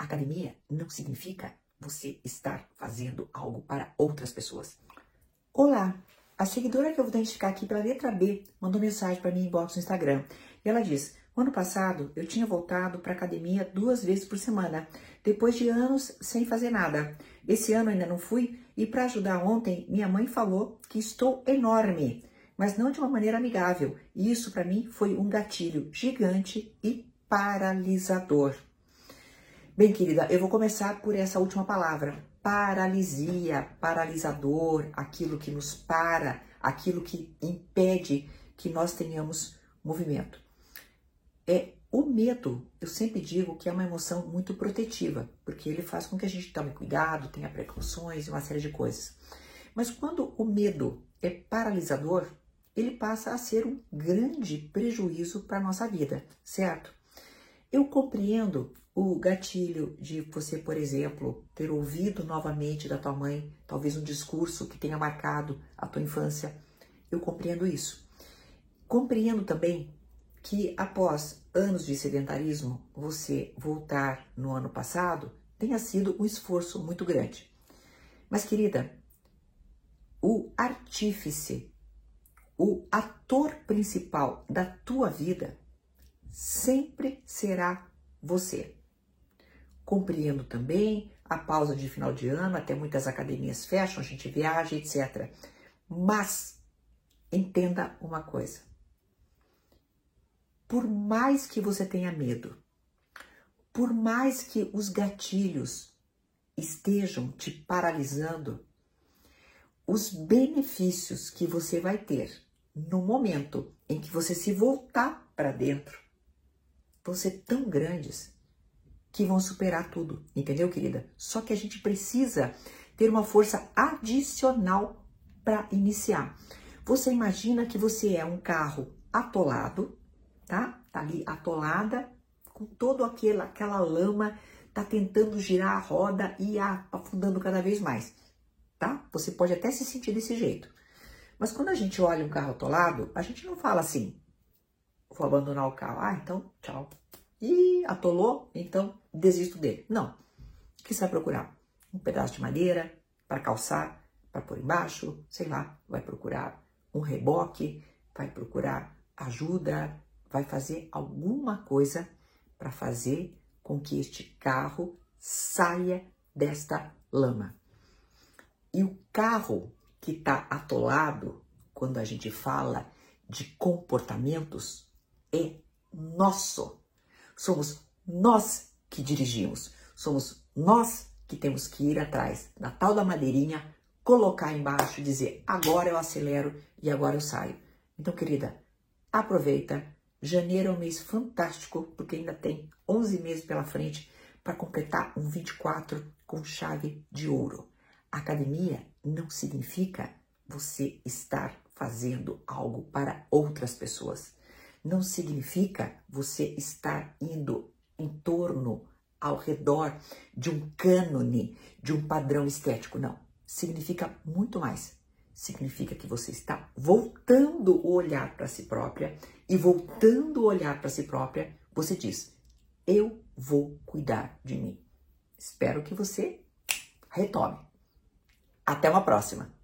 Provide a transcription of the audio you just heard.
Academia não significa você estar fazendo algo para outras pessoas. Olá, a seguidora que eu vou identificar aqui pela letra B mandou mensagem para mim inbox no Instagram. E ela diz: ano passado eu tinha voltado para academia duas vezes por semana, depois de anos sem fazer nada. Esse ano ainda não fui e para ajudar ontem, minha mãe falou que estou enorme, mas não de uma maneira amigável. E isso para mim foi um gatilho gigante e paralisador. Bem, querida, eu vou começar por essa última palavra. Paralisia, paralisador, aquilo que nos para, aquilo que impede que nós tenhamos movimento. É o medo, eu sempre digo que é uma emoção muito protetiva, porque ele faz com que a gente tome cuidado, tenha precauções e uma série de coisas. Mas quando o medo é paralisador, ele passa a ser um grande prejuízo para a nossa vida, certo? Eu compreendo o gatilho de você, por exemplo, ter ouvido novamente da tua mãe, talvez um discurso que tenha marcado a tua infância. Eu compreendo isso. Compreendo também que após anos de sedentarismo, você voltar no ano passado tenha sido um esforço muito grande. Mas, querida, o artífice, o ator principal da tua vida sempre será você. Compreendo também a pausa de final de ano, até muitas academias fecham, a gente viaja, etc. Mas entenda uma coisa. Por mais que você tenha medo, por mais que os gatilhos estejam te paralisando, os benefícios que você vai ter no momento em que você se voltar para dentro vão ser tão grandes que vão superar tudo, entendeu, querida? Só que a gente precisa ter uma força adicional para iniciar. Você imagina que você é um carro atolado, tá? Tá ali atolada com todo aquela aquela lama, tá tentando girar a roda e afundando cada vez mais, tá? Você pode até se sentir desse jeito. Mas quando a gente olha um carro atolado, a gente não fala assim: vou abandonar o carro. Ah, então, tchau. E atolou, então desisto dele. Não. O que você vai procurar? Um pedaço de madeira para calçar, para pôr embaixo, sei lá, vai procurar um reboque, vai procurar ajuda, vai fazer alguma coisa para fazer com que este carro saia desta lama. E o carro que está atolado, quando a gente fala de comportamentos, é nosso. Somos nós que dirigimos, somos nós que temos que ir atrás da tal da madeirinha, colocar embaixo e dizer agora eu acelero e agora eu saio. Então, querida, aproveita. Janeiro é um mês fantástico, porque ainda tem 11 meses pela frente para completar um 24 com chave de ouro. Academia não significa você estar fazendo algo para outras pessoas não significa você estar indo em torno, ao redor de um cânone, de um padrão estético. Não. Significa muito mais. Significa que você está voltando o olhar para si própria e voltando o olhar para si própria, você diz: Eu vou cuidar de mim. Espero que você retome. Até uma próxima!